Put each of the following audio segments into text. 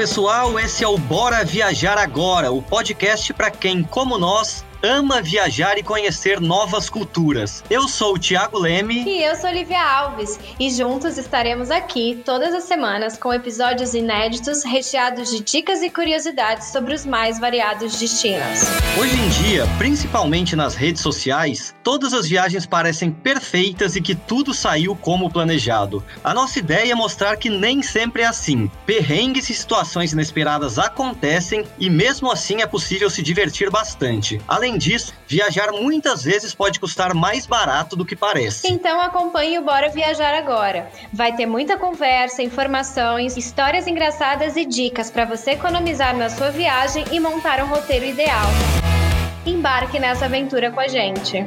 pessoal, esse é o Bora Viajar Agora, o podcast para quem, como nós, ama viajar e conhecer novas culturas. Eu sou o Thiago Leme. E eu sou Olivia Alves. E juntos estaremos aqui todas as semanas com episódios inéditos recheados de dicas e curiosidades sobre os mais variados destinos. Hoje em dia, principalmente nas redes sociais, todas as viagens parecem perfeitas e que tudo saiu como planejado. A nossa ideia é mostrar que nem sempre é assim. Perrengues e situações inesperadas acontecem e mesmo assim é possível se divertir bastante. Além Além disso, viajar muitas vezes pode custar mais barato do que parece. Então acompanhe o Bora Viajar Agora. Vai ter muita conversa, informações, histórias engraçadas e dicas para você economizar na sua viagem e montar um roteiro ideal. Embarque nessa aventura com a gente.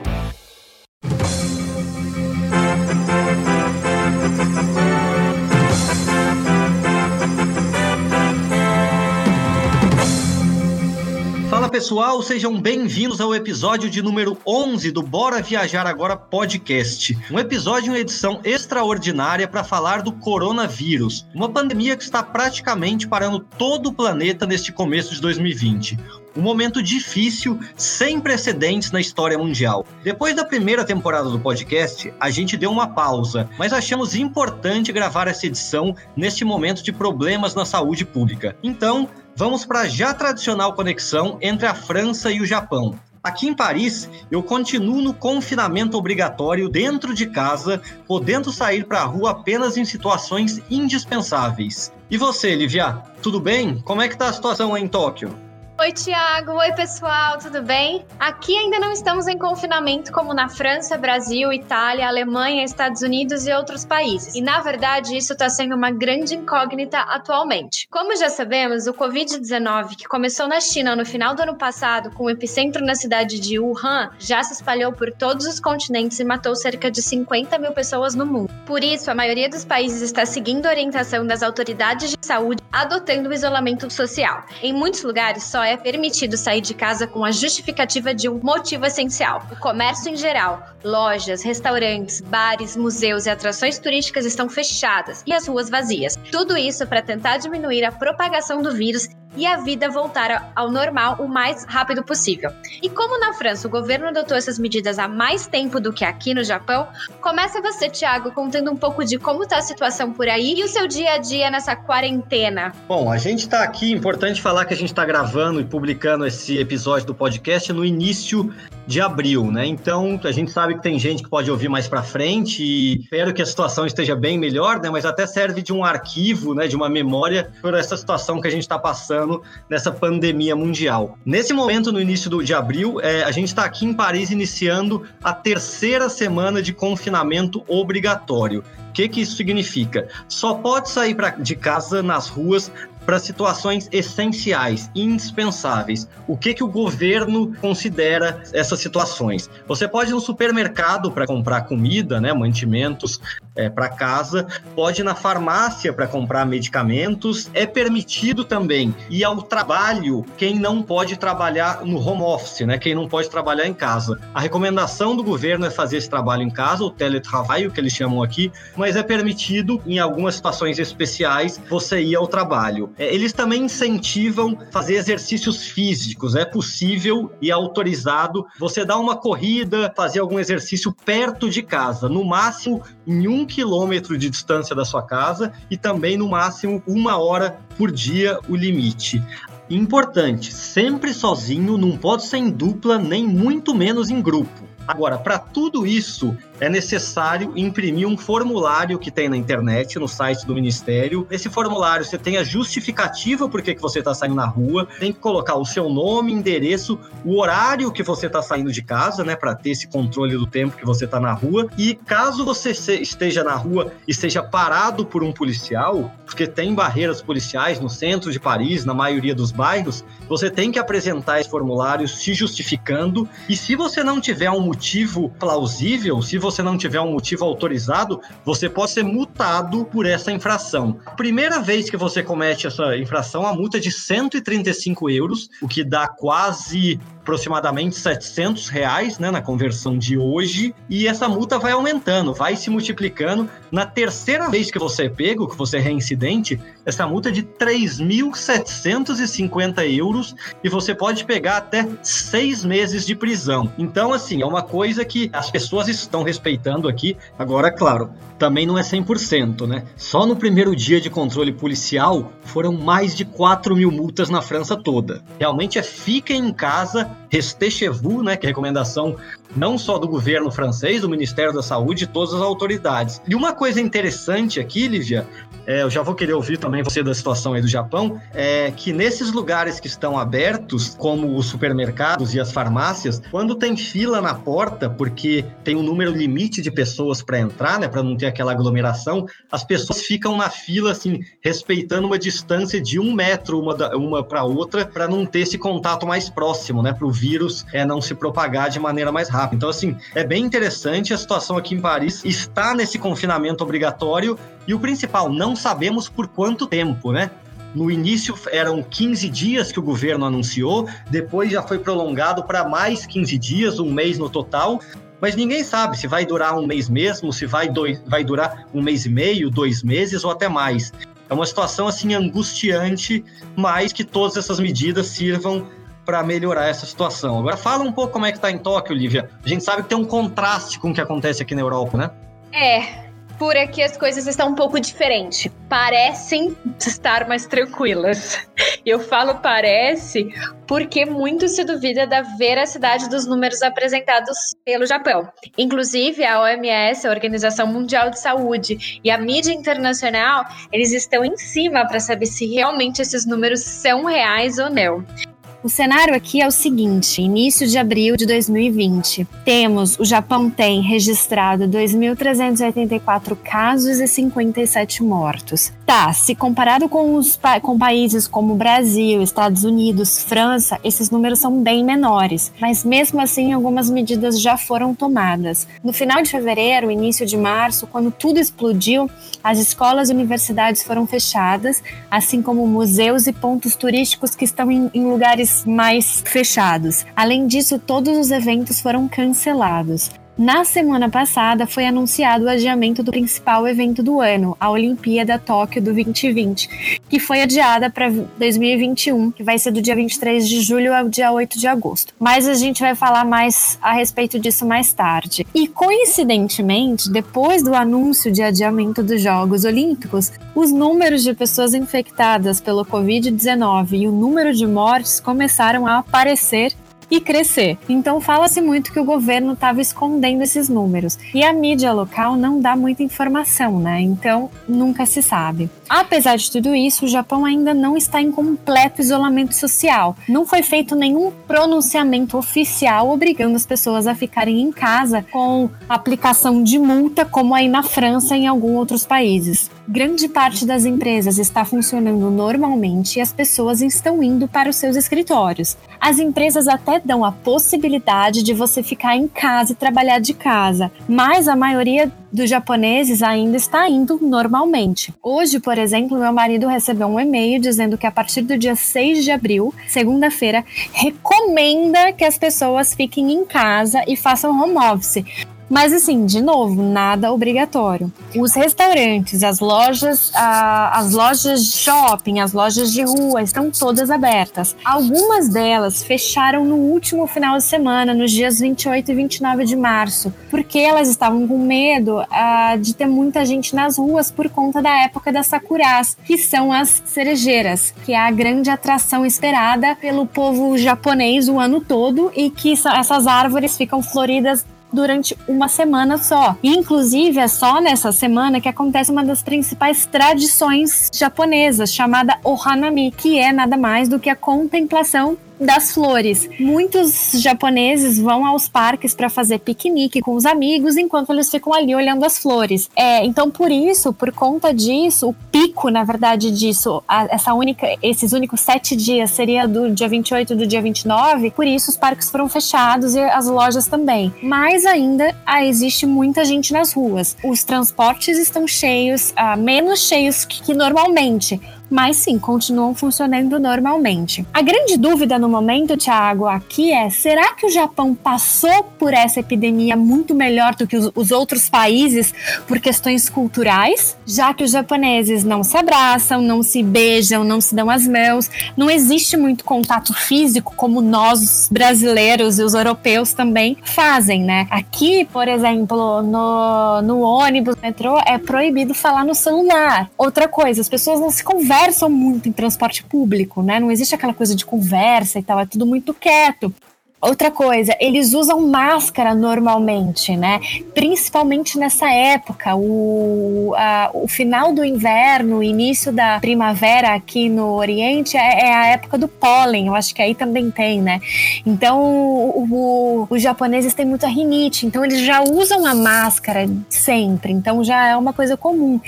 Pessoal, sejam bem-vindos ao episódio de número 11 do Bora Viajar Agora podcast. Um episódio em edição extraordinária para falar do coronavírus, uma pandemia que está praticamente parando todo o planeta neste começo de 2020 um momento difícil, sem precedentes na história mundial. Depois da primeira temporada do podcast, a gente deu uma pausa, mas achamos importante gravar essa edição neste momento de problemas na saúde pública. Então, vamos para a já tradicional conexão entre a França e o Japão. Aqui em Paris, eu continuo no confinamento obrigatório dentro de casa, podendo sair para a rua apenas em situações indispensáveis. E você, Livia, tudo bem? Como é que tá a situação aí em Tóquio? Oi, Tiago. Oi, pessoal. Tudo bem? Aqui ainda não estamos em confinamento como na França, Brasil, Itália, Alemanha, Estados Unidos e outros países. E, na verdade, isso está sendo uma grande incógnita atualmente. Como já sabemos, o Covid-19, que começou na China no final do ano passado, com o epicentro na cidade de Wuhan, já se espalhou por todos os continentes e matou cerca de 50 mil pessoas no mundo. Por isso, a maioria dos países está seguindo a orientação das autoridades de saúde, adotando o isolamento social. Em muitos lugares, só é permitido sair de casa com a justificativa de um motivo essencial. O comércio em geral, lojas, restaurantes, bares, museus e atrações turísticas estão fechadas e as ruas vazias. Tudo isso para tentar diminuir a propagação do vírus e a vida voltar ao normal o mais rápido possível. E como na França o governo adotou essas medidas há mais tempo do que aqui no Japão, começa você, Thiago, contando um pouco de como está a situação por aí e o seu dia a dia nessa quarentena. Bom, a gente está aqui, importante falar que a gente está gravando e publicando esse episódio do podcast no início de abril, né? Então, a gente sabe que tem gente que pode ouvir mais para frente e espero que a situação esteja bem melhor, né? Mas até serve de um arquivo, né, de uma memória por essa situação que a gente está passando nessa pandemia mundial. Nesse momento, no início do, de abril, é, a gente está aqui em Paris iniciando a terceira semana de confinamento obrigatório. O que, que isso significa? Só pode sair pra, de casa nas ruas para situações essenciais, indispensáveis. O que, que o governo considera essas situações? Você pode ir no supermercado para comprar comida, né, mantimentos é, para casa, pode ir na farmácia para comprar medicamentos. É permitido também ir ao trabalho quem não pode trabalhar no home office, né, quem não pode trabalhar em casa. A recomendação do governo é fazer esse trabalho em casa, o teletrabalho, que eles chamam aqui, mas é permitido, em algumas situações especiais, você ir ao trabalho. É, eles também incentivam fazer exercícios físicos. É possível e autorizado você dar uma corrida, fazer algum exercício perto de casa, no máximo em um quilômetro de distância da sua casa e também no máximo uma hora por dia o limite. Importante, sempre sozinho, não pode ser em dupla, nem muito menos em grupo. Agora, para tudo isso, é necessário imprimir um formulário que tem na internet, no site do Ministério. Nesse formulário você tem a justificativa por que, que você está saindo na rua, tem que colocar o seu nome, endereço, o horário que você está saindo de casa, né, para ter esse controle do tempo que você está na rua. E caso você esteja na rua e seja parado por um policial, porque tem barreiras policiais no centro de Paris, na maioria dos bairros, você tem que apresentar esse formulário se justificando. E se você não tiver um motivo plausível, se você você não tiver um motivo autorizado, você pode ser multado por essa infração. Primeira vez que você comete essa infração, a multa é de 135 euros, o que dá quase aproximadamente 700 reais, né, na conversão de hoje, e essa multa vai aumentando, vai se multiplicando. Na terceira vez que você é pego, que você é reincidente, essa multa é de 3.750 euros e você pode pegar até seis meses de prisão. Então, assim, é uma coisa que as pessoas estão respeitando aqui. Agora, claro, também não é 100%, né? Só no primeiro dia de controle policial foram mais de 4 mil multas na França toda. Realmente é fiquem em casa, vous, né? Que é recomendação não só do governo francês, do Ministério da Saúde, todas as autoridades. E uma coisa interessante aqui, Lívia, é, eu já vou querer ouvir também você da situação aí do Japão, é que nesses lugares que estão abertos, como os supermercados e as farmácias, quando tem fila na porta, porque tem um número limite de pessoas para entrar, né, para não ter aquela aglomeração, as pessoas ficam na fila, assim, respeitando uma distância de um metro uma, uma para outra, para não ter esse contato mais próximo, né, para o vírus é, não se propagar de maneira mais rápida. Então, assim, é bem interessante a situação aqui em Paris está nesse confinamento obrigatório e o principal, não sabemos por quanto tempo, né? No início eram 15 dias que o governo anunciou, depois já foi prolongado para mais 15 dias, um mês no total. Mas ninguém sabe se vai durar um mês mesmo, se vai, dois, vai durar um mês e meio, dois meses ou até mais. É uma situação assim angustiante, mas que todas essas medidas sirvam para melhorar essa situação. Agora fala um pouco como é que está em Tóquio, Lívia. A gente sabe que tem um contraste com o que acontece aqui na Europa, né? É, por aqui as coisas estão um pouco diferentes. Parecem estar mais tranquilas. Eu falo parece porque muito se duvida da veracidade dos números apresentados pelo Japão. Inclusive, a OMS, a Organização Mundial de Saúde, e a mídia internacional, eles estão em cima para saber se realmente esses números são reais ou não. O cenário aqui é o seguinte: início de abril de 2020, temos o Japão tem registrado 2.384 casos e 57 mortos. Tá, se comparado com os com países como Brasil, Estados Unidos, França, esses números são bem menores, mas mesmo assim algumas medidas já foram tomadas. No final de fevereiro, início de março, quando tudo explodiu, as escolas e universidades foram fechadas, assim como museus e pontos turísticos que estão em, em lugares mais fechados. Além disso, todos os eventos foram cancelados. Na semana passada foi anunciado o adiamento do principal evento do ano, a Olimpíada Tóquio do 2020, que foi adiada para 2021, que vai ser do dia 23 de julho ao dia 8 de agosto. Mas a gente vai falar mais a respeito disso mais tarde. E coincidentemente, depois do anúncio de adiamento dos Jogos Olímpicos, os números de pessoas infectadas pelo Covid-19 e o número de mortes começaram a aparecer e crescer. Então fala-se muito que o governo estava escondendo esses números. E a mídia local não dá muita informação, né? Então nunca se sabe. Apesar de tudo isso, o Japão ainda não está em completo isolamento social. Não foi feito nenhum pronunciamento oficial obrigando as pessoas a ficarem em casa com aplicação de multa, como aí na França e em alguns outros países. Grande parte das empresas está funcionando normalmente e as pessoas estão indo para os seus escritórios. As empresas até dão a possibilidade de você ficar em casa e trabalhar de casa, mas a maioria dos japoneses ainda está indo normalmente. Hoje, por exemplo, meu marido recebeu um e-mail dizendo que a partir do dia 6 de abril, segunda-feira, recomenda que as pessoas fiquem em casa e façam home office. Mas assim, de novo, nada obrigatório. Os restaurantes, as lojas, as lojas de shopping, as lojas de rua estão todas abertas. Algumas delas fecharam no último final de semana, nos dias 28 e 29 de março, porque elas estavam com medo uh, de ter muita gente nas ruas por conta da época das sakuras, que são as cerejeiras, que é a grande atração esperada pelo povo japonês o ano todo e que essas árvores ficam floridas durante uma semana só. inclusive, é só nessa semana que acontece uma das principais tradições japonesas, chamada Ohanami, que é nada mais do que a contemplação das flores. Muitos japoneses vão aos parques para fazer piquenique com os amigos enquanto eles ficam ali olhando as flores. É, então, por isso, por conta disso, o pico, na verdade, disso, a, essa única, esses únicos sete dias seria do dia 28 do dia 29. Por isso, os parques foram fechados e as lojas também. Mas ainda ah, existe muita gente nas ruas. Os transportes estão cheios, ah, menos cheios que, que normalmente mas sim, continuam funcionando normalmente. A grande dúvida no momento, Thiago, aqui é: será que o Japão passou por essa epidemia muito melhor do que os, os outros países por questões culturais? Já que os japoneses não se abraçam, não se beijam, não se dão as mãos, não existe muito contato físico como nós brasileiros e os europeus também fazem, né? Aqui, por exemplo, no, no ônibus, metrô, é proibido falar no celular. Outra coisa, as pessoas não se conversam muito em transporte público, né? Não existe aquela coisa de conversa e tal, é tudo muito quieto. Outra coisa, eles usam máscara normalmente, né? Principalmente nessa época, o, a, o final do inverno, início da primavera aqui no Oriente é, é, a época do pólen, eu acho que aí também tem, né? Então, o, o, os japoneses têm muita rinite, então eles já usam a máscara sempre, então já é uma coisa comum.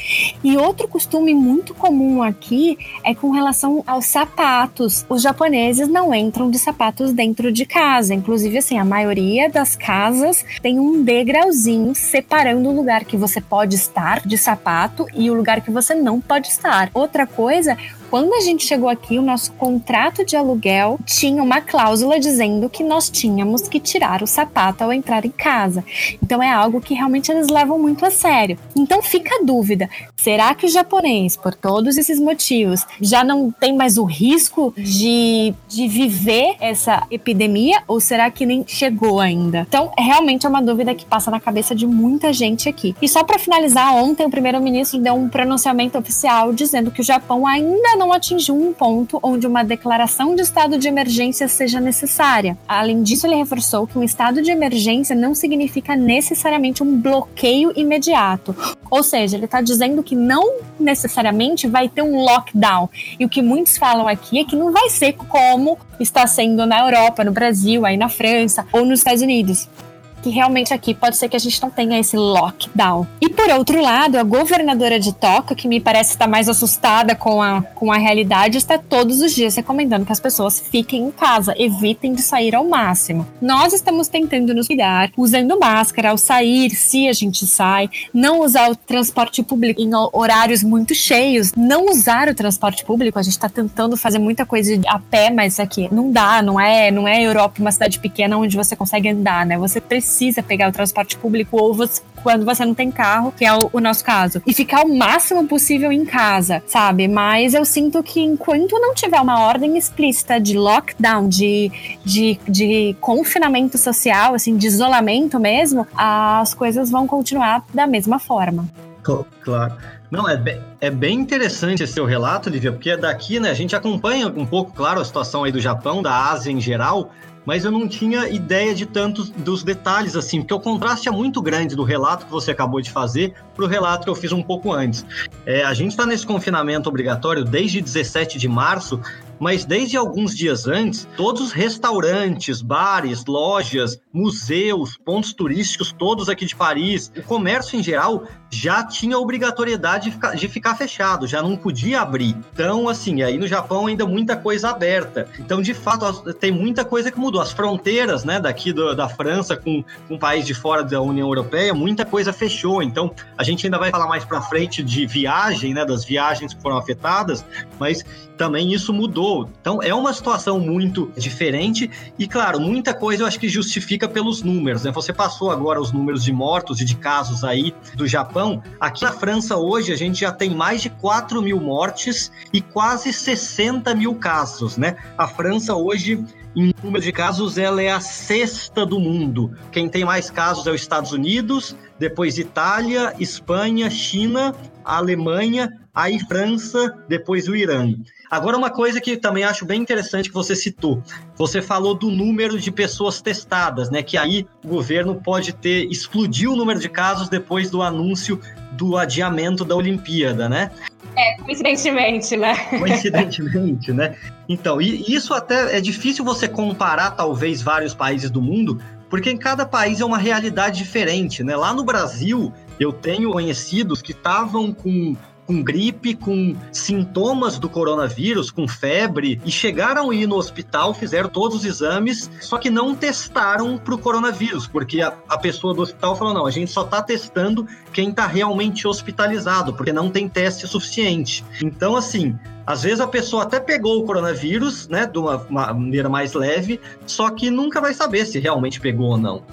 E outro costume muito comum aqui é com relação aos sapatos. Os japoneses não entram de sapatos dentro de casa casa. Inclusive, assim, a maioria das casas tem um degrauzinho separando o lugar que você pode estar de sapato e o lugar que você não pode estar. Outra coisa, quando a gente chegou aqui, o nosso contrato de aluguel tinha uma cláusula dizendo que nós tínhamos que tirar o sapato ao entrar em casa. Então é algo que realmente eles levam muito a sério. Então fica a dúvida: será que o japonês, por todos esses motivos, já não tem mais o risco de, de viver essa epidemia ou será que nem chegou ainda? Então, realmente é uma dúvida que passa na cabeça de muita gente aqui. E só para finalizar, ontem o primeiro-ministro deu um pronunciamento oficial dizendo que o Japão ainda não atingiu um ponto onde uma declaração de estado de emergência seja necessária. Além disso, ele reforçou que um estado de emergência não significa necessariamente um bloqueio imediato. Ou seja, ele está dizendo que não necessariamente vai ter um lockdown. E o que muitos falam aqui é que não vai ser como está sendo na Europa, no Brasil, aí na França ou nos Estados Unidos que realmente aqui pode ser que a gente não tenha esse lockdown. E por outro lado, a governadora de Tóquio, que me parece estar mais assustada com a, com a realidade, está todos os dias recomendando que as pessoas fiquem em casa, evitem de sair ao máximo. Nós estamos tentando nos cuidar, usando máscara ao sair, se a gente sai, não usar o transporte público em horários muito cheios, não usar o transporte público. A gente está tentando fazer muita coisa a pé, mas aqui não dá, não é, não é Europa, uma cidade pequena onde você consegue andar, né? Você precisa precisa pegar o transporte público ou você, quando você não tem carro, que é o, o, nosso caso. E ficar o máximo possível em casa, sabe? Mas eu sinto que enquanto não tiver uma ordem explícita de lockdown, de, de, de confinamento social, assim, de isolamento mesmo, as coisas vão continuar da mesma forma. Claro. Não, é bem, é bem interessante esse seu relato, Lívia, porque daqui, né, a gente acompanha um pouco, claro, a situação aí do Japão, da Ásia em geral, mas eu não tinha ideia de tantos dos detalhes assim, porque o contraste é muito grande do relato que você acabou de fazer para o relato que eu fiz um pouco antes. É, a gente está nesse confinamento obrigatório desde 17 de março, mas desde alguns dias antes, todos os restaurantes, bares, lojas, museus, pontos turísticos, todos aqui de Paris, o comércio em geral já tinha obrigatoriedade de ficar, de ficar fechado, já não podia abrir. Então, assim, aí no Japão ainda muita coisa aberta. Então, de fato, tem muita coisa que mudou. As fronteiras, né, daqui do, da França com, com um país de fora da União Europeia, muita coisa fechou. Então, a gente ainda vai falar mais para frente de viagem, né, das viagens que foram afetadas, mas também isso mudou. Então é uma situação muito diferente e, claro, muita coisa eu acho que justifica pelos números. Né? Você passou agora os números de mortos e de casos aí do Japão. Aqui na França hoje a gente já tem mais de 4 mil mortes e quase 60 mil casos. Né? A França hoje em número de casos, ela é a sexta do mundo. Quem tem mais casos é os Estados Unidos, depois Itália, Espanha, China, Alemanha, aí França, depois o Irã. Agora, uma coisa que também acho bem interessante que você citou. Você falou do número de pessoas testadas, né? Que aí o governo pode ter explodir o número de casos depois do anúncio do adiamento da Olimpíada, né? É, coincidentemente, né? Coincidentemente, né? Então, e isso até é difícil você comparar, talvez, vários países do mundo, porque em cada país é uma realidade diferente, né? Lá no Brasil, eu tenho conhecidos que estavam com com gripe, com sintomas do coronavírus, com febre, e chegaram a ir no hospital, fizeram todos os exames, só que não testaram para o coronavírus, porque a, a, pessoa do hospital falou: não, a gente só está testando quem está realmente hospitalizado, porque não tem teste suficiente. Então, assim, às vezes a pessoa até pegou o coronavírus, né, de uma, uma maneira mais leve, só que nunca vai saber se realmente pegou ou não.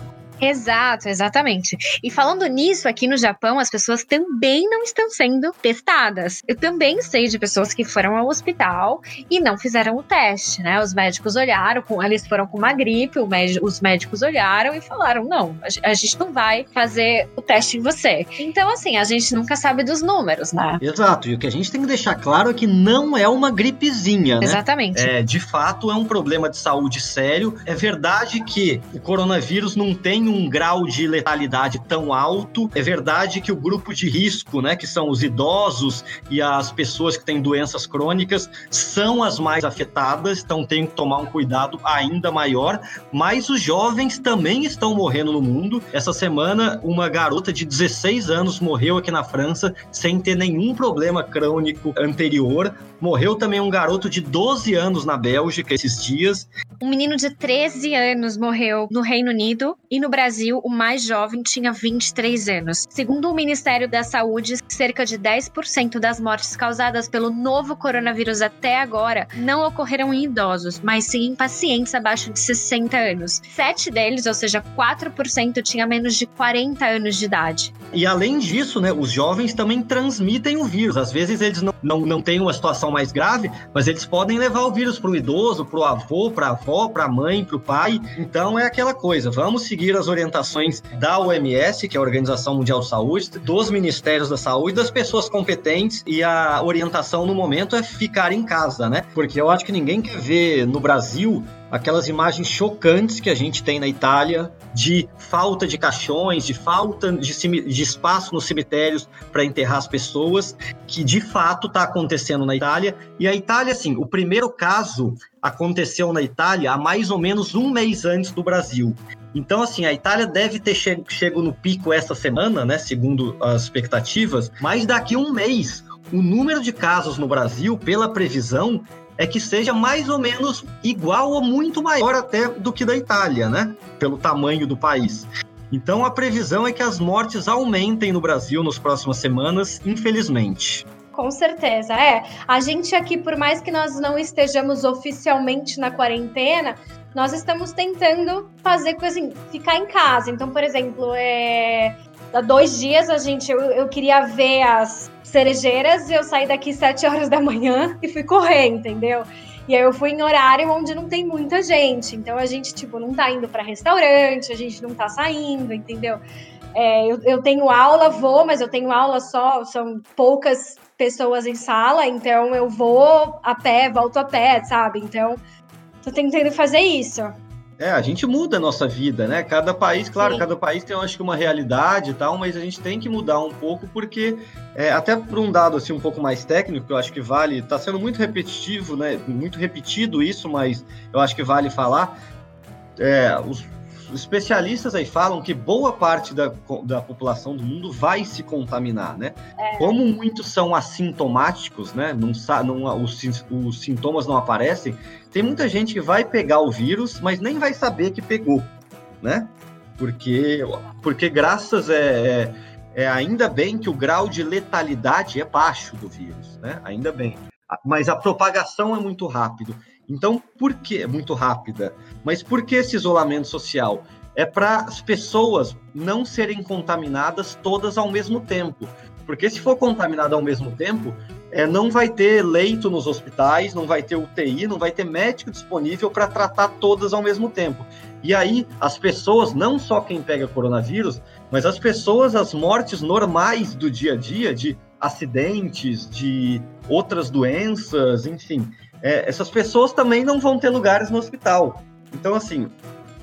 Exato, exatamente. E falando nisso, aqui no Japão, as pessoas também não estão sendo testadas. Eu também sei de pessoas que foram ao hospital e não fizeram o teste, né? Os médicos olharam, com, eles foram com uma gripe, os médicos olharam e falaram: não, a gente não vai fazer o teste em você. Então, assim, a gente nunca sabe dos números, né? Exato. E o que a gente tem que deixar claro é que não é uma gripezinha, né? Exatamente. É, de fato, é um problema de saúde sério. É verdade que o coronavírus não tem um grau de letalidade tão alto. É verdade que o grupo de risco, né, que são os idosos e as pessoas que têm doenças crônicas, são as mais afetadas, então tem que tomar um cuidado ainda maior. Mas os jovens também estão morrendo no mundo. Essa semana, uma garota de 16 anos morreu aqui na França sem ter nenhum problema crônico anterior. Morreu também um garoto de 12 anos na Bélgica esses dias. Um menino de 13 anos morreu no Reino Unido e no Brasil o mais jovem tinha 23 anos. Segundo o Ministério da Saúde, cerca de 10% das mortes causadas pelo novo coronavírus até agora não ocorreram em idosos, mas sim em pacientes abaixo de 60 anos. Sete deles, ou seja, 4%, tinha menos de 40 anos de idade. E além disso, né, os jovens também transmitem o vírus. Às vezes eles não, não, não têm uma situação mais grave, mas eles podem levar o vírus para o idoso, para o avô, para a avó para a mãe, para o pai. Então é aquela coisa, vamos seguir as orientações da OMS, que é a Organização Mundial de Saúde, dos Ministérios da Saúde, das pessoas competentes e a orientação no momento é ficar em casa, né? Porque eu acho que ninguém quer ver no Brasil aquelas imagens chocantes que a gente tem na Itália de falta de caixões, de falta de, de espaço nos cemitérios para enterrar as pessoas, que de fato está acontecendo na Itália. E a Itália, assim, o primeiro caso aconteceu na Itália há mais ou menos um mês antes do Brasil. Então, assim, a Itália deve ter che chego no pico essa semana, né, segundo as expectativas, mas daqui a um mês o número de casos no Brasil, pela previsão, é que seja mais ou menos igual ou muito maior até do que da Itália, né? Pelo tamanho do país. Então a previsão é que as mortes aumentem no Brasil nas próximas semanas, infelizmente. Com certeza, é. A gente aqui, por mais que nós não estejamos oficialmente na quarentena, nós estamos tentando fazer coisa assim, ficar em casa. Então, por exemplo, é... há dois dias a gente, eu, eu queria ver as cerejeiras, eu saí daqui sete horas da manhã e fui correr, entendeu? E aí eu fui em horário onde não tem muita gente. Então a gente, tipo, não tá indo para restaurante, a gente não tá saindo, entendeu? É, eu, eu tenho aula, vou, mas eu tenho aula só, são poucas pessoas em sala, então eu vou a pé, volto a pé, sabe? Então, tô tentando fazer isso. É, a gente muda a nossa vida, né? Cada país, claro, Sim. cada país tem, eu acho que, uma realidade e tal, mas a gente tem que mudar um pouco, porque, é, até por um dado, assim, um pouco mais técnico, eu acho que vale, tá sendo muito repetitivo, né? Muito repetido isso, mas eu acho que vale falar. É, os especialistas aí falam que boa parte da, da população do mundo vai se contaminar, né? É. Como muitos são assintomáticos, né? Não, não, os, os sintomas não aparecem, tem muita gente que vai pegar o vírus, mas nem vai saber que pegou, né? Porque, porque graças é, é, é ainda bem que o grau de letalidade é baixo do vírus, né? Ainda bem. Mas a propagação é muito rápido. Então, por que é muito rápida? Mas por que esse isolamento social? É para as pessoas não serem contaminadas todas ao mesmo tempo. Porque se for contaminada ao mesmo tempo, é, não vai ter leito nos hospitais, não vai ter UTI, não vai ter médico disponível para tratar todas ao mesmo tempo. E aí, as pessoas, não só quem pega coronavírus, mas as pessoas, as mortes normais do dia a dia, de acidentes, de outras doenças, enfim, é, essas pessoas também não vão ter lugares no hospital. Então, assim,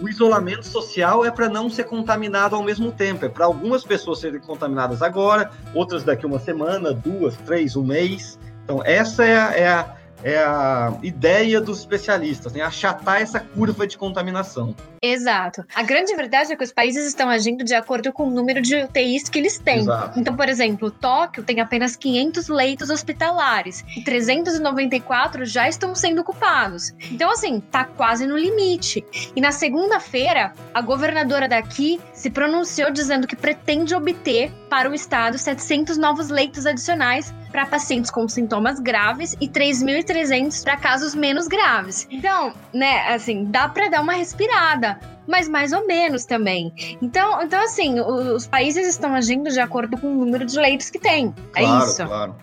o isolamento social é para não ser contaminado ao mesmo tempo. É para algumas pessoas serem contaminadas agora, outras daqui uma semana, duas, três, um mês. Então, essa é a, é a, é a ideia dos especialistas, né? achatar essa curva de contaminação. Exato. A grande verdade é que os países estão agindo de acordo com o número de UTIs que eles têm. Exato. Então, por exemplo, Tóquio tem apenas 500 leitos hospitalares e 394 já estão sendo ocupados. Então, assim, tá quase no limite. E na segunda-feira, a governadora daqui se pronunciou dizendo que pretende obter para o estado 700 novos leitos adicionais para pacientes com sintomas graves e 3.300 para casos menos graves. Então, né, assim, dá para dar uma respirada, mas mais ou menos também. Então, então assim, os países estão agindo de acordo com o número de leitos que tem. É claro, é isso. Claro.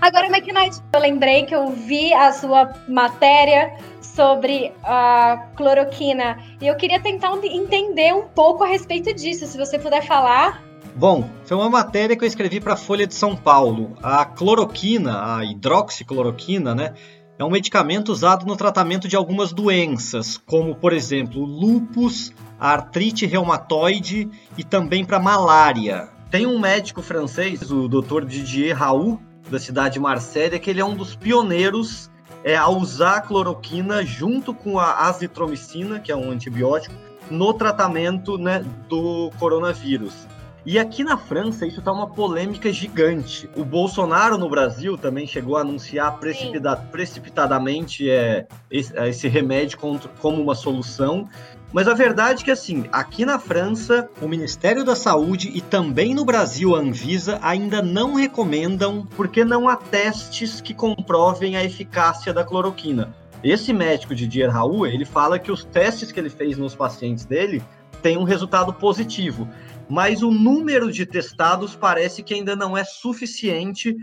Agora, McKnight, eu lembrei que eu vi a sua matéria sobre a cloroquina e eu queria tentar entender um pouco a respeito disso, se você puder falar. Bom, foi uma matéria que eu escrevi para a Folha de São Paulo. A cloroquina, a hidroxicloroquina, né, é um medicamento usado no tratamento de algumas doenças, como por exemplo, lupus, artrite reumatoide e também para malária. Tem um médico francês, o Dr. Didier Raoult, da cidade de Marselha, que ele é um dos pioneiros é, a usar a cloroquina junto com a azitromicina, que é um antibiótico, no tratamento né, do coronavírus. E aqui na França isso está uma polêmica gigante. O Bolsonaro no Brasil também chegou a anunciar precipita precipitadamente é, esse, é, esse remédio contra, como uma solução. Mas a verdade é que, assim, aqui na França, o Ministério da Saúde e também no Brasil, a Anvisa, ainda não recomendam, porque não há testes que comprovem a eficácia da cloroquina. Esse médico de Dier Raul, ele fala que os testes que ele fez nos pacientes dele têm um resultado positivo mas o número de testados parece que ainda não é suficiente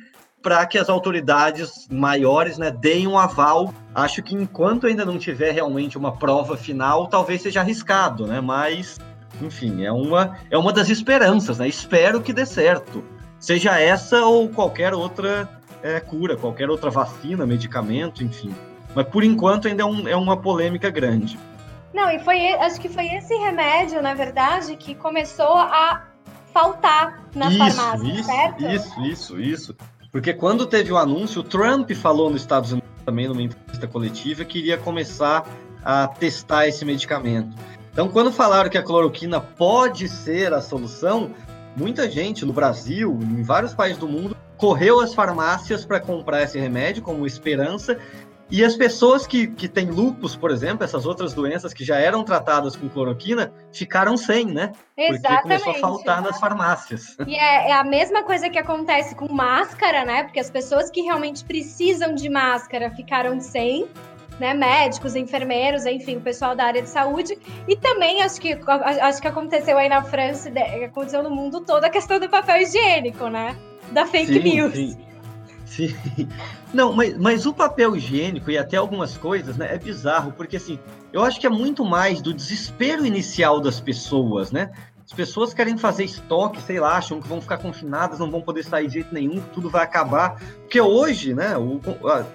para que as autoridades maiores né, deem um aval. Acho que enquanto ainda não tiver realmente uma prova final, talvez seja arriscado, né? Mas, enfim, é uma, é uma das esperanças, né? Espero que dê certo. Seja essa ou qualquer outra é, cura, qualquer outra vacina, medicamento, enfim. Mas por enquanto ainda é, um, é uma polêmica grande. Não, e foi, acho que foi esse remédio, na verdade, que começou a faltar na isso, farmácia, isso, certo? Isso, isso, isso. Porque quando teve o anúncio, o Trump falou nos Estados Unidos também numa entrevista coletiva que iria começar a testar esse medicamento. Então, quando falaram que a cloroquina pode ser a solução, muita gente no Brasil, em vários países do mundo, correu às farmácias para comprar esse remédio como esperança e as pessoas que, que têm lupus, por exemplo, essas outras doenças que já eram tratadas com cloroquina, ficaram sem, né? Exatamente. Porque começou a faltar nas farmácias. E é, é, a mesma coisa que acontece com máscara, né? Porque as pessoas que realmente precisam de máscara ficaram sem. Né, médicos, enfermeiros, enfim, o pessoal da área de saúde. E também acho que, acho que aconteceu aí na França, aconteceu no mundo todo a questão do papel higiênico, né? Da fake sim, news. Sim. Sim. Não, mas, mas o papel higiênico e até algumas coisas, né, é bizarro, porque assim, eu acho que é muito mais do desespero inicial das pessoas, né? As pessoas querem fazer estoque, sei lá, acham que vão ficar confinadas, não vão poder sair de jeito nenhum, tudo vai acabar. Porque hoje, né, o,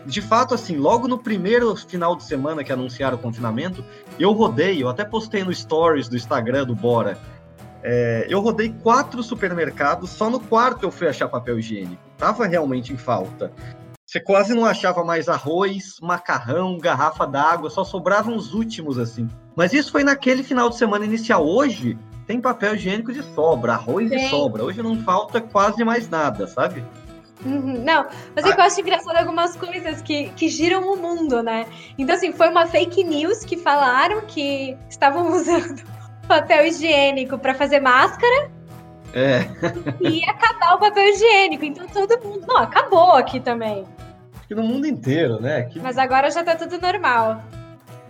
de fato, assim, logo no primeiro final de semana que anunciaram o confinamento, eu rodei, eu até postei no stories do Instagram do Bora. É, eu rodei quatro supermercados, só no quarto eu fui achar papel higiênico. Tava realmente em falta. Você quase não achava mais arroz, macarrão, garrafa d'água, só sobravam os últimos assim. Mas isso foi naquele final de semana inicial. Hoje tem papel higiênico de sobra, arroz de sobra. Hoje não falta quase mais nada, sabe? Uhum, não, mas é ah. eu acho engraçado algumas coisas que, que giram o mundo, né? Então, assim, foi uma fake news que falaram que estavam usando papel higiênico para fazer máscara é. E acabar o papel higiênico. Então todo mundo. Não, acabou aqui também. Acho que no mundo inteiro, né? Que... Mas agora já tá tudo normal.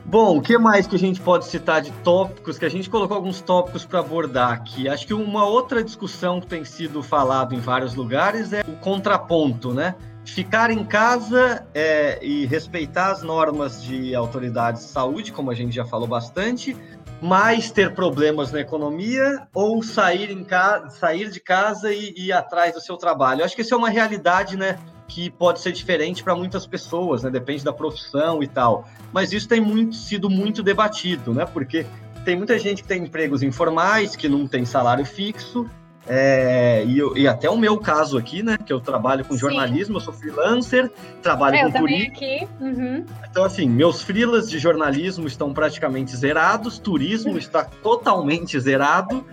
Bom, o que mais que a gente pode citar de tópicos? Que a gente colocou alguns tópicos para abordar aqui. Acho que uma outra discussão que tem sido falado em vários lugares é o contraponto, né? Ficar em casa é, e respeitar as normas de autoridades de saúde, como a gente já falou bastante, mais ter problemas na economia ou sair, em ca... sair de casa e, ir atrás do seu trabalho. Eu acho que isso é uma realidade, né? Que pode ser diferente para muitas pessoas, né? Depende da profissão e tal. Mas isso tem muito, sido muito debatido, né? Porque tem muita gente que tem empregos informais, que não tem salário fixo, É, e, e, até o meu caso aqui, né? Que eu trabalho com Sim. jornalismo, eu sou freelancer, trabalho é, com turismo. Aqui. Uhum. Então, assim, meus freelas de jornalismo estão praticamente zerados, turismo está totalmente zerado,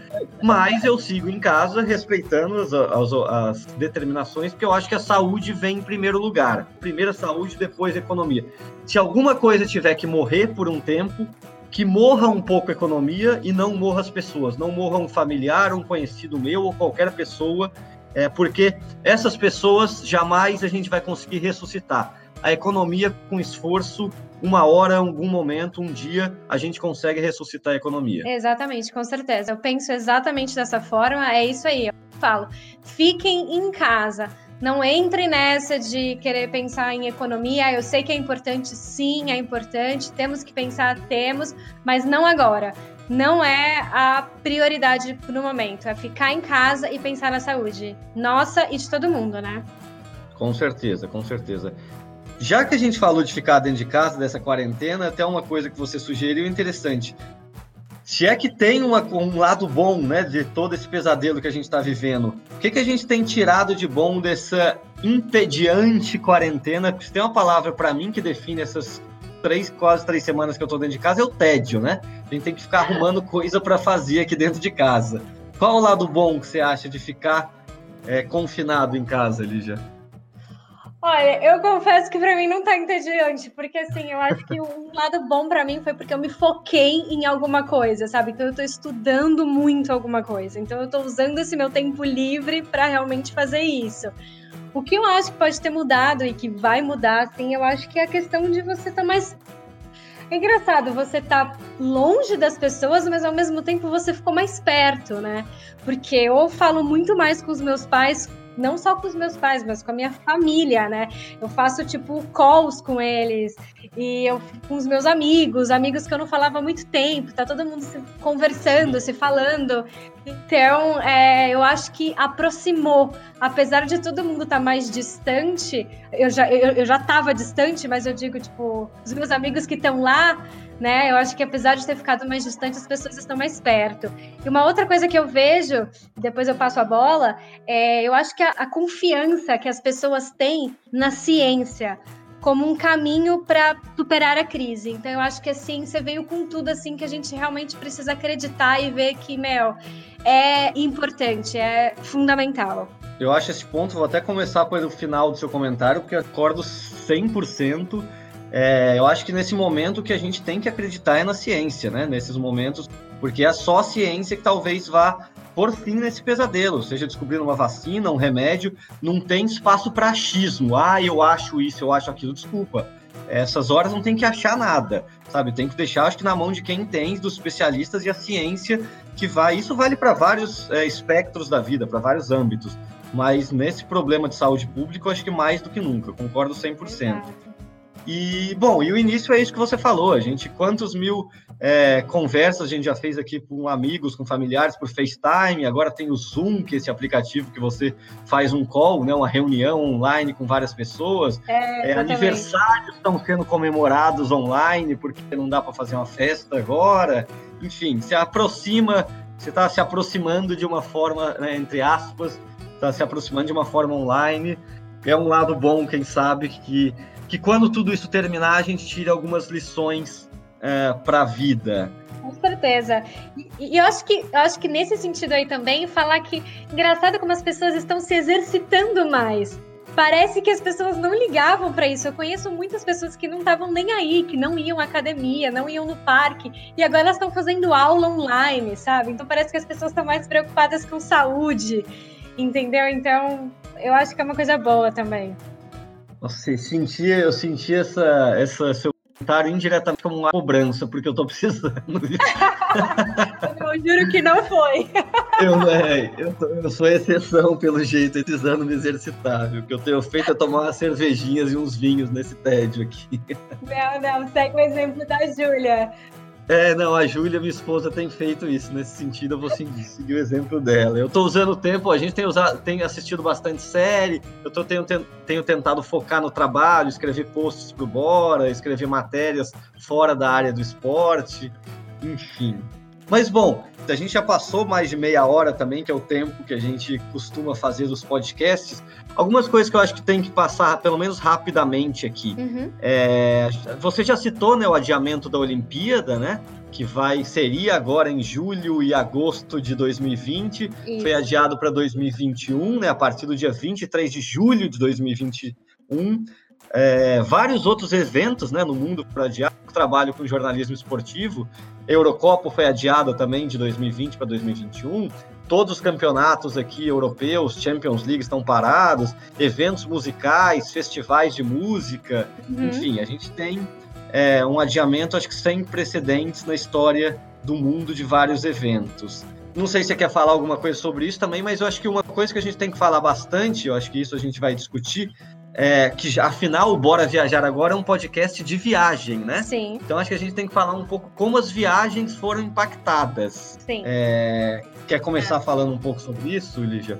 mas eu sigo em casa respeitando as, as, as determinações, porque eu acho que a saúde vem em primeiro lugar. Primeiro a saúde, depois a economia. Se alguma coisa tiver que morrer por um tempo, que morra um pouco a economia e não morra as pessoas, não morra um familiar, um conhecido meu ou qualquer pessoa, é, porque essas pessoas jamais a gente vai conseguir ressuscitar. A economia, com esforço, uma hora, algum momento, um dia, a gente consegue ressuscitar a economia. Exatamente, com certeza. Eu penso exatamente dessa forma, é isso aí. Eu falo, fiquem em casa não entre nessa de querer pensar em economia. Eu sei que é importante, sim, é importante. Temos que pensar, temos, mas não agora. Não é a prioridade no momento. É ficar em casa e pensar na saúde. Nossa e de todo mundo, né? Com certeza, com certeza. Já que a gente falou de ficar dentro de casa, dessa quarentena, até uma coisa que você sugeriu interessante se é que tem uma, um lado bom, né, de todo esse pesadelo que a gente está vivendo, o que, que a gente tem tirado de bom dessa impediante quarentena? Se tem uma palavra para mim que define essas três, quase três semanas que eu estou dentro de casa, é o tédio, né? A gente tem que ficar arrumando coisa para fazer aqui dentro de casa. Qual o lado bom que você acha de ficar é, confinado em casa, Lígia? Olha, eu confesso que para mim não tá entediante, porque assim, eu acho que um lado bom para mim foi porque eu me foquei em alguma coisa, sabe? Então eu tô estudando muito alguma coisa. Então eu tô usando esse meu tempo livre para realmente fazer isso. O que eu acho que pode ter mudado e que vai mudar, assim, eu acho que é a questão de você estar tá mais é engraçado, você tá longe das pessoas, mas ao mesmo tempo você ficou mais perto, né? Porque eu falo muito mais com os meus pais não só com os meus pais, mas com a minha família, né? Eu faço, tipo, calls com eles, e eu com os meus amigos, amigos que eu não falava há muito tempo, tá todo mundo se conversando, se falando. Então, é, eu acho que aproximou. Apesar de todo mundo estar tá mais distante, eu já, eu, eu já tava distante, mas eu digo, tipo, os meus amigos que estão lá né? Eu acho que apesar de ter ficado mais distante, as pessoas estão mais perto. E uma outra coisa que eu vejo, depois eu passo a bola, é eu acho que a, a confiança que as pessoas têm na ciência como um caminho para superar a crise. Então eu acho que a ciência veio com tudo assim que a gente realmente precisa acreditar e ver que, meu, é importante, é fundamental. Eu acho esse ponto, vou até começar pelo final do seu comentário, porque acordo 100% é, eu acho que nesse momento que a gente tem que acreditar é na ciência, né? Nesses momentos, porque é só a ciência que talvez vá por fim nesse pesadelo, seja descobrindo uma vacina, um remédio, não tem espaço para achismo. Ah, eu acho isso, eu acho aquilo. Desculpa. Essas horas não tem que achar nada, sabe? Tem que deixar, acho que na mão de quem entende, dos especialistas e a ciência que vai. Isso vale para vários é, espectros da vida, para vários âmbitos. Mas nesse problema de saúde pública, eu acho que mais do que nunca, concordo 100%. Exato. E, bom, e o início é isso que você falou. A gente, quantos mil é, conversas a gente já fez aqui com amigos, com familiares por FaceTime, agora tem o Zoom, que é esse aplicativo que você faz um call, né, uma reunião online com várias pessoas. É, é, aniversários estão sendo comemorados online, porque não dá para fazer uma festa agora. Enfim, se aproxima, você está se aproximando de uma forma, né, entre aspas, está se aproximando de uma forma online. É um lado bom, quem sabe, que que quando tudo isso terminar, a gente tire algumas lições é, para a vida. Com certeza. E, e, eu acho que eu acho que nesse sentido aí também falar que engraçado como as pessoas estão se exercitando mais. Parece que as pessoas não ligavam para isso. Eu conheço muitas pessoas que não estavam nem aí, que não iam à academia, não iam no parque, e agora elas estão fazendo aula online, sabe? Então parece que as pessoas estão mais preocupadas com saúde, entendeu? Então eu acho que é uma coisa boa também. Nossa, eu senti, eu senti essa, essa seu comentário indiretamente como uma cobrança, porque eu tô precisando. eu juro que não foi. Eu, é, eu, tô, eu sou exceção, pelo jeito, precisando me exercitar. O que eu tenho feito é tomar umas cervejinhas e uns vinhos nesse tédio aqui. Não, não, segue o exemplo da Júlia. É, não, a Júlia, minha esposa, tem feito isso. Nesse sentido, eu vou seguir o exemplo dela. Eu tô usando o tempo, a gente tem, usado, tem assistido bastante série, eu tô, tenho, tenho tentado focar no trabalho, escrever posts pro Bora, escrever matérias fora da área do esporte, enfim. Mas, bom, a gente já passou mais de meia hora também, que é o tempo que a gente costuma fazer dos podcasts. Algumas coisas que eu acho que tem que passar, pelo menos rapidamente aqui. Uhum. É, você já citou né, o adiamento da Olimpíada, né? Que vai seria agora em julho e agosto de 2020. Isso. Foi adiado para 2021, né? A partir do dia 23 de julho de 2021. É, vários outros eventos né, no mundo para adiar. trabalho com jornalismo esportivo. Eurocopa foi adiada também de 2020 para 2021. Todos os campeonatos aqui europeus, Champions League estão parados, eventos musicais, festivais de música, uhum. enfim, a gente tem é, um adiamento, acho que sem precedentes na história do mundo de vários eventos. Não sei se você quer falar alguma coisa sobre isso também, mas eu acho que uma coisa que a gente tem que falar bastante, eu acho que isso a gente vai discutir, é, que afinal o Bora Viajar Agora é um podcast de viagem, né? Sim. Então acho que a gente tem que falar um pouco como as viagens foram impactadas. Sim. É, quer começar é. falando um pouco sobre isso, Lígia?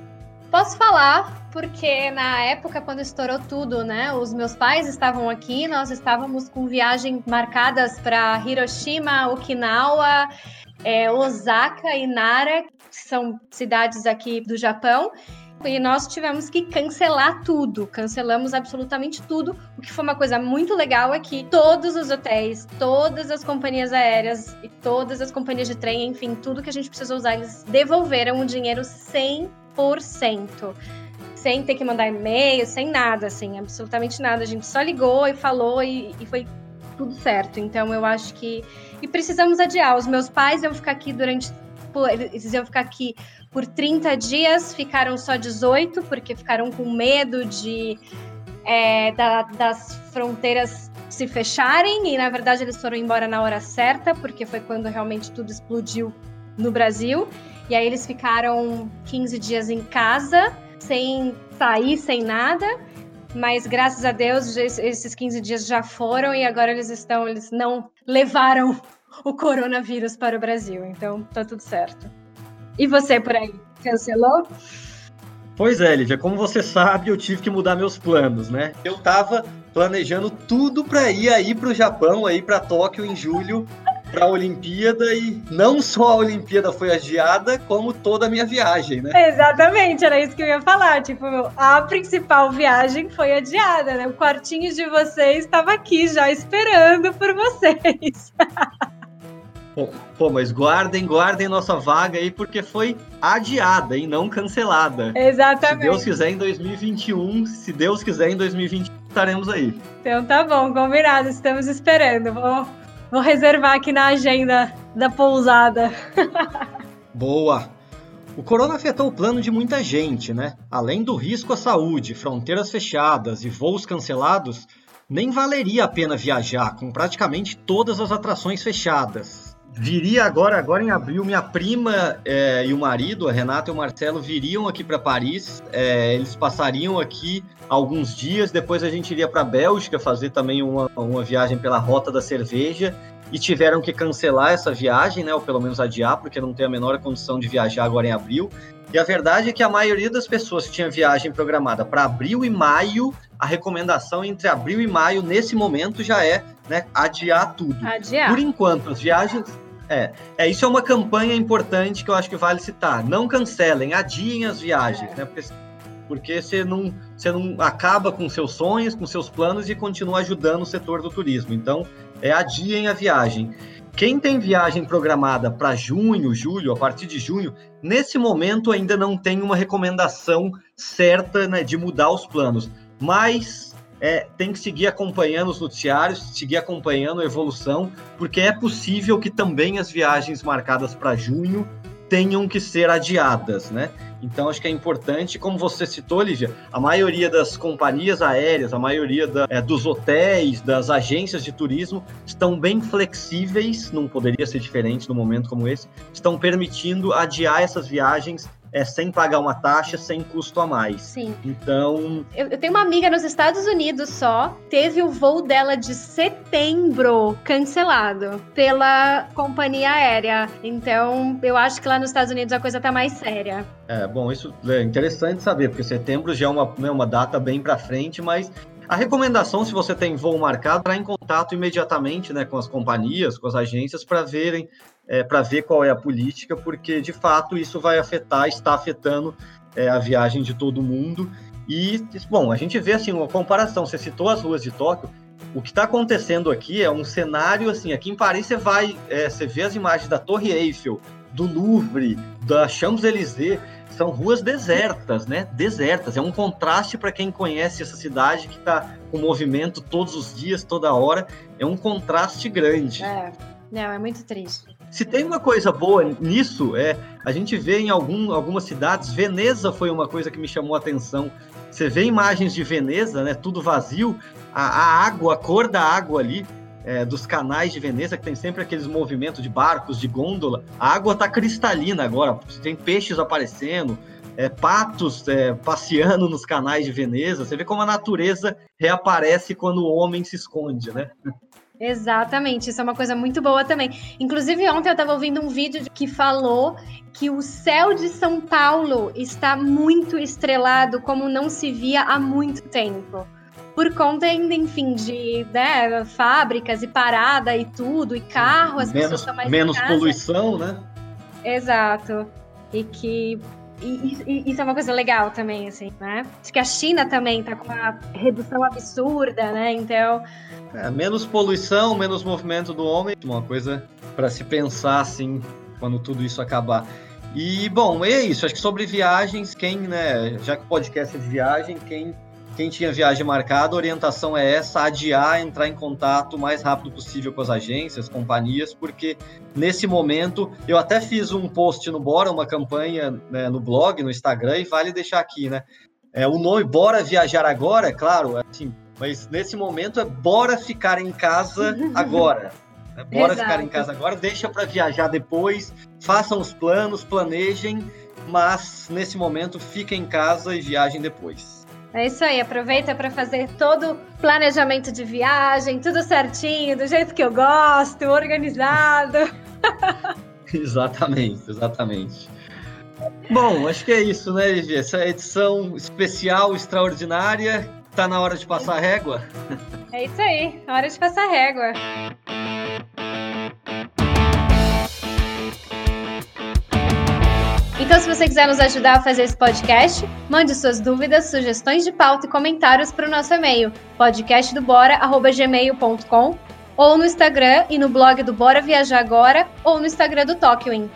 Posso falar, porque na época, quando estourou tudo, né? Os meus pais estavam aqui, nós estávamos com viagens marcadas para Hiroshima, Okinawa, é, Osaka e Nara, que são cidades aqui do Japão e nós tivemos que cancelar tudo. Cancelamos absolutamente tudo. O que foi uma coisa muito legal é que todos os hotéis, todas as companhias aéreas e todas as companhias de trem, enfim, tudo que a gente precisou usar, eles devolveram o dinheiro 100%. Sem ter que mandar e-mail, sem nada, assim, absolutamente nada. A gente só ligou e falou e, e foi tudo certo. Então eu acho que. E precisamos adiar. Os meus pais iam ficar aqui durante. Eles iam ficar aqui por 30 dias, ficaram só 18, porque ficaram com medo de é, da, das fronteiras se fecharem, e na verdade eles foram embora na hora certa, porque foi quando realmente tudo explodiu no Brasil. E aí eles ficaram 15 dias em casa, sem sair, sem nada. Mas graças a Deus, esses 15 dias já foram e agora eles estão, eles não levaram o coronavírus para o Brasil. Então tá tudo certo. E você por aí, cancelou? Pois é, Lívia, como você sabe, eu tive que mudar meus planos, né? Eu tava planejando tudo para ir aí pro Japão, aí para Tóquio em julho, para a Olimpíada e não só a Olimpíada foi adiada, como toda a minha viagem, né? Exatamente, era isso que eu ia falar. Tipo, a principal viagem foi adiada, né? O quartinho de vocês estava aqui já esperando por vocês. Pô, mas guardem, guardem nossa vaga aí, porque foi adiada e não cancelada. Exatamente. Se Deus quiser, em 2021, se Deus quiser, em 2020, estaremos aí. Então tá bom, combinado, estamos esperando. Vou, vou reservar aqui na agenda da pousada. Boa! O corona afetou o plano de muita gente, né? Além do risco à saúde, fronteiras fechadas e voos cancelados, nem valeria a pena viajar com praticamente todas as atrações fechadas viria agora, agora em abril, minha prima é, e o marido, a Renata e o Marcelo, viriam aqui para Paris. É, eles passariam aqui alguns dias, depois a gente iria para a Bélgica fazer também uma, uma viagem pela Rota da Cerveja e tiveram que cancelar essa viagem, né, ou pelo menos adiar, porque não tem a menor condição de viajar agora em abril. E a verdade é que a maioria das pessoas que tinha viagem programada para abril e maio, a recomendação entre abril e maio, nesse momento, já é né, adiar tudo. Adiar. Por enquanto, as viagens. É, é, isso é uma campanha importante que eu acho que vale citar. Não cancelem, adiem as viagens, né? Porque, porque você não, você não acaba com seus sonhos, com seus planos e continua ajudando o setor do turismo. Então, é adiem a viagem. Quem tem viagem programada para junho, julho, a partir de junho, nesse momento ainda não tem uma recomendação certa né, de mudar os planos. Mas é, tem que seguir acompanhando os noticiários, seguir acompanhando a evolução, porque é possível que também as viagens marcadas para junho tenham que ser adiadas, né? Então acho que é importante, como você citou, Lívia, a maioria das companhias aéreas, a maioria da, é, dos hotéis, das agências de turismo estão bem flexíveis, não poderia ser diferente num momento como esse, estão permitindo adiar essas viagens é sem pagar uma taxa, sem custo a mais. Sim. Então. Eu, eu, tenho uma amiga nos Estados Unidos só, teve o voo dela de setembro cancelado pela companhia aérea. Então, eu acho que lá nos Estados Unidos a coisa tá mais séria. É, bom, isso é interessante saber, porque setembro já é uma, né, uma data bem para frente, mas a recomendação, se você tem voo marcado, é entrar em contato imediatamente né, com as companhias, com as agências, para verem é, para ver qual é a política, porque de fato isso vai afetar, está afetando é, a viagem de todo mundo. E, bom, a gente vê assim uma comparação. Você citou as ruas de Tóquio. O que está acontecendo aqui é um cenário assim. Aqui em Paris você vai, é, você vê as imagens da Torre Eiffel, do Louvre, da Champs-Élysées. São ruas desertas, né? Desertas. É um contraste para quem conhece essa cidade que está com movimento todos os dias, toda hora. É um contraste grande. É, não, é muito triste. Se tem uma coisa boa nisso, é a gente vê em algum, algumas cidades, Veneza foi uma coisa que me chamou a atenção. Você vê imagens de Veneza, né? Tudo vazio, a, a água, a cor da água ali, é, dos canais de Veneza, que tem sempre aqueles movimentos de barcos, de gôndola. A água tá cristalina agora, tem peixes aparecendo, é, patos é, passeando nos canais de Veneza. Você vê como a natureza reaparece quando o homem se esconde, né? Exatamente, isso é uma coisa muito boa também. Inclusive, ontem eu estava ouvindo um vídeo que falou que o céu de São Paulo está muito estrelado, como não se via há muito tempo. Por conta ainda, enfim, de né, fábricas e parada e tudo, e carro, as menos, pessoas estão mais Menos poluição, né? Exato. E que e, isso é uma coisa legal também, assim, né? Acho que a China também tá com uma redução absurda, né? Então. É, menos poluição, menos movimento do homem, uma coisa para se pensar, assim, quando tudo isso acabar. E, bom, é isso. Acho que sobre viagens, quem, né, já que o podcast é de viagem, quem quem tinha viagem marcada, a orientação é essa: adiar, entrar em contato o mais rápido possível com as agências, companhias, porque nesse momento eu até fiz um post no Bora, uma campanha né, no blog, no Instagram, e vale deixar aqui, né? É, o nome Bora Viajar Agora, é claro, assim, mas nesse momento é Bora Ficar em Casa Agora. É, bora Exato. ficar em casa agora, deixa para viajar depois, façam os planos, planejem, mas nesse momento fiquem em casa e viajem depois. É isso aí, aproveita para fazer todo o planejamento de viagem, tudo certinho, do jeito que eu gosto, organizado. exatamente, exatamente. Bom, acho que é isso, né, Vivi? Essa edição especial, extraordinária. Tá na hora de passar a régua? É isso aí, hora de passar a régua. Então, se você quiser nos ajudar a fazer esse podcast, mande suas dúvidas, sugestões de pauta e comentários para o nosso e-mail, podcastdobora.gmail.com ou no Instagram e no blog do Bora Viajar Agora ou no Instagram do Tokyo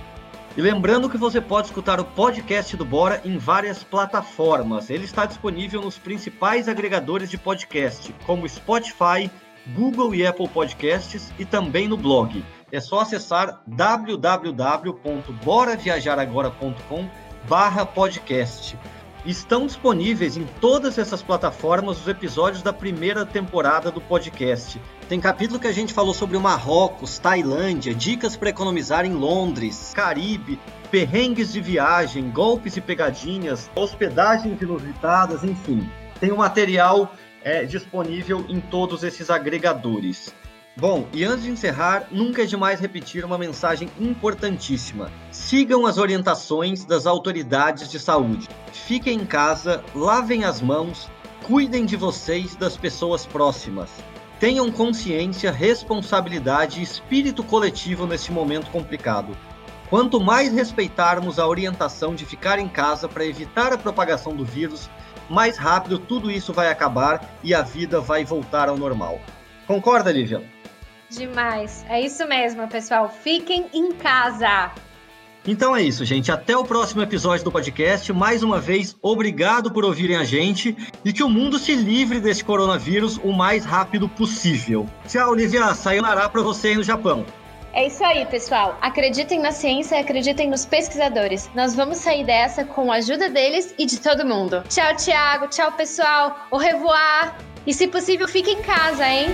E lembrando que você pode escutar o podcast do Bora em várias plataformas. Ele está disponível nos principais agregadores de podcast, como Spotify, Google e Apple Podcasts e também no blog é só acessar www.boraviajaragora.com barra podcast. Estão disponíveis em todas essas plataformas os episódios da primeira temporada do podcast. Tem capítulo que a gente falou sobre o Marrocos, Tailândia, dicas para economizar em Londres, Caribe, perrengues de viagem, golpes e pegadinhas, hospedagens inusitadas, enfim. Tem o um material é, disponível em todos esses agregadores. Bom, e antes de encerrar, nunca é demais repetir uma mensagem importantíssima. Sigam as orientações das autoridades de saúde. Fiquem em casa, lavem as mãos, cuidem de vocês e das pessoas próximas. Tenham consciência, responsabilidade e espírito coletivo nesse momento complicado. Quanto mais respeitarmos a orientação de ficar em casa para evitar a propagação do vírus, mais rápido tudo isso vai acabar e a vida vai voltar ao normal. Concorda, Lívia? Demais. É isso mesmo, pessoal. Fiquem em casa. Então é isso, gente. Até o próximo episódio do podcast. Mais uma vez, obrigado por ouvirem a gente e que o mundo se livre desse coronavírus o mais rápido possível. Tchau, Olivia. Sayonara para você aí no Japão. É isso aí, pessoal. Acreditem na ciência e acreditem nos pesquisadores. Nós vamos sair dessa com a ajuda deles e de todo mundo. Tchau, Thiago. Tchau, pessoal. Au revoir. E se possível, fique em casa, hein?